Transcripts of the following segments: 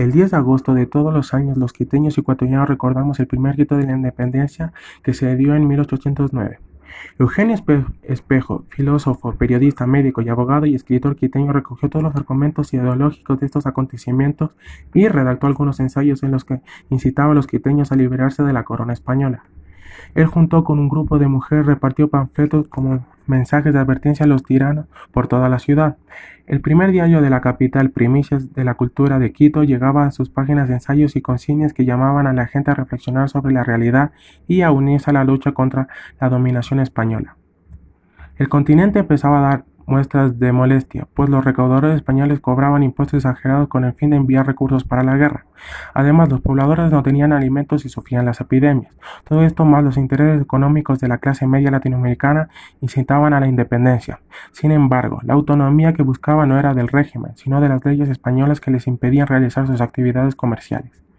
El 10 de agosto de todos los años los quiteños y ecuatorianos recordamos el primer grito de la independencia que se dio en 1809. Eugenio Espejo, filósofo, periodista, médico y abogado y escritor quiteño, recogió todos los argumentos ideológicos de estos acontecimientos y redactó algunos ensayos en los que incitaba a los quiteños a liberarse de la corona española. Él junto con un grupo de mujeres repartió panfletos como mensajes de advertencia a los tiranos por toda la ciudad. El primer diario de la capital, Primicias de la Cultura de Quito, llegaba a sus páginas de ensayos y consignas que llamaban a la gente a reflexionar sobre la realidad y a unirse a la lucha contra la dominación española. El continente empezaba a dar muestras de molestia, pues los recaudadores españoles cobraban impuestos exagerados con el fin de enviar recursos para la guerra. Además, los pobladores no tenían alimentos y sufrían las epidemias. Todo esto más los intereses económicos de la clase media latinoamericana incitaban a la independencia. Sin embargo, la autonomía que buscaban no era del régimen, sino de las leyes españolas que les impedían realizar sus actividades comerciales.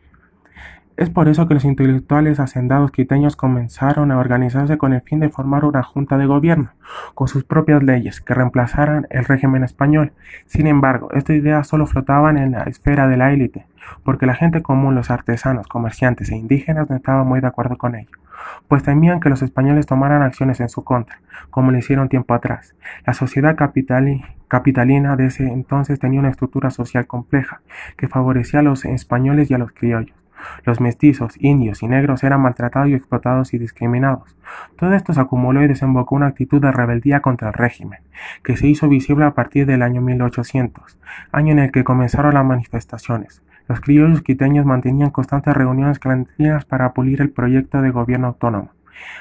Es por eso que los intelectuales hacendados quiteños comenzaron a organizarse con el fin de formar una junta de gobierno, con sus propias leyes, que reemplazaran el régimen español. Sin embargo, estas ideas solo flotaban en la esfera de la élite, porque la gente común, los artesanos, comerciantes e indígenas no estaban muy de acuerdo con ello, pues temían que los españoles tomaran acciones en su contra, como lo hicieron tiempo atrás. La sociedad capitalina de ese entonces tenía una estructura social compleja, que favorecía a los españoles y a los criollos. Los mestizos, indios y negros eran maltratados y explotados y discriminados. Todo esto se acumuló y desembocó una actitud de rebeldía contra el régimen, que se hizo visible a partir del año 1800, año en el que comenzaron las manifestaciones. Los criollos quiteños mantenían constantes reuniones clandestinas para pulir el proyecto de gobierno autónomo.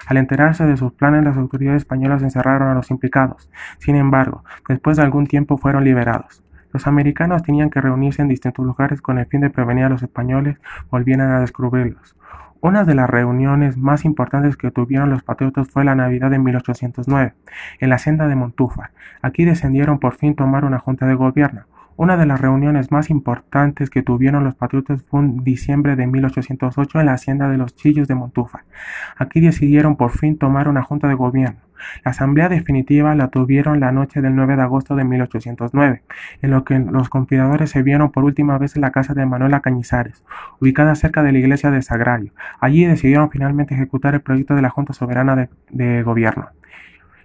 Al enterarse de sus planes, las autoridades españolas encerraron a los implicados. Sin embargo, después de algún tiempo fueron liberados. Los americanos tenían que reunirse en distintos lugares con el fin de prevenir a los españoles volvieran a descubrirlos. Una de las reuniones más importantes que tuvieron los patriotas fue la Navidad de 1809, en la senda de Montúfar. Aquí descendieron por fin tomar una junta de gobierno. Una de las reuniones más importantes que tuvieron los patriotas fue en diciembre de 1808 en la hacienda de los Chillos de Montúfar. Aquí decidieron por fin tomar una junta de gobierno. La asamblea definitiva la tuvieron la noche del 9 de agosto de 1809, en lo que los conspiradores se vieron por última vez en la casa de Manuela Cañizares, ubicada cerca de la iglesia de Sagrario. Allí decidieron finalmente ejecutar el proyecto de la Junta Soberana de, de Gobierno.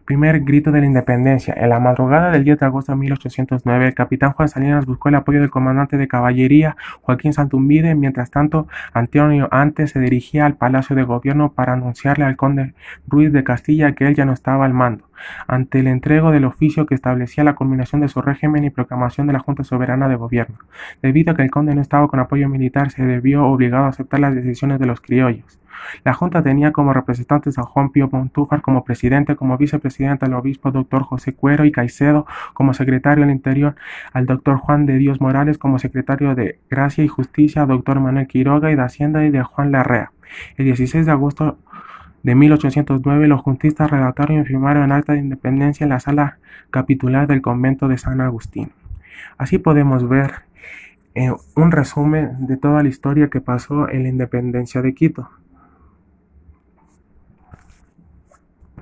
Primer grito de la independencia. En la madrugada del 10 de agosto de 1809, el capitán Juan Salinas buscó el apoyo del comandante de caballería Joaquín Santumbide. Mientras tanto, Antonio Antes se dirigía al Palacio de Gobierno para anunciarle al conde Ruiz de Castilla que él ya no estaba al mando ante el entrego del oficio que establecía la culminación de su régimen y proclamación de la Junta Soberana de Gobierno. Debido a que el conde no estaba con apoyo militar, se debió obligado a aceptar las decisiones de los criollos. La Junta tenía como representantes a Juan Pío Montúfar como presidente, como vicepresidente al obispo doctor José Cuero y Caicedo, como secretario del Interior al doctor Juan de Dios Morales, como secretario de Gracia y Justicia, doctor Manuel Quiroga y de Hacienda y de Juan Larrea. El 16 de agosto de 1809 los juntistas redactaron y firmaron el acta de independencia en la sala capitular del convento de San Agustín. Así podemos ver eh, un resumen de toda la historia que pasó en la independencia de Quito.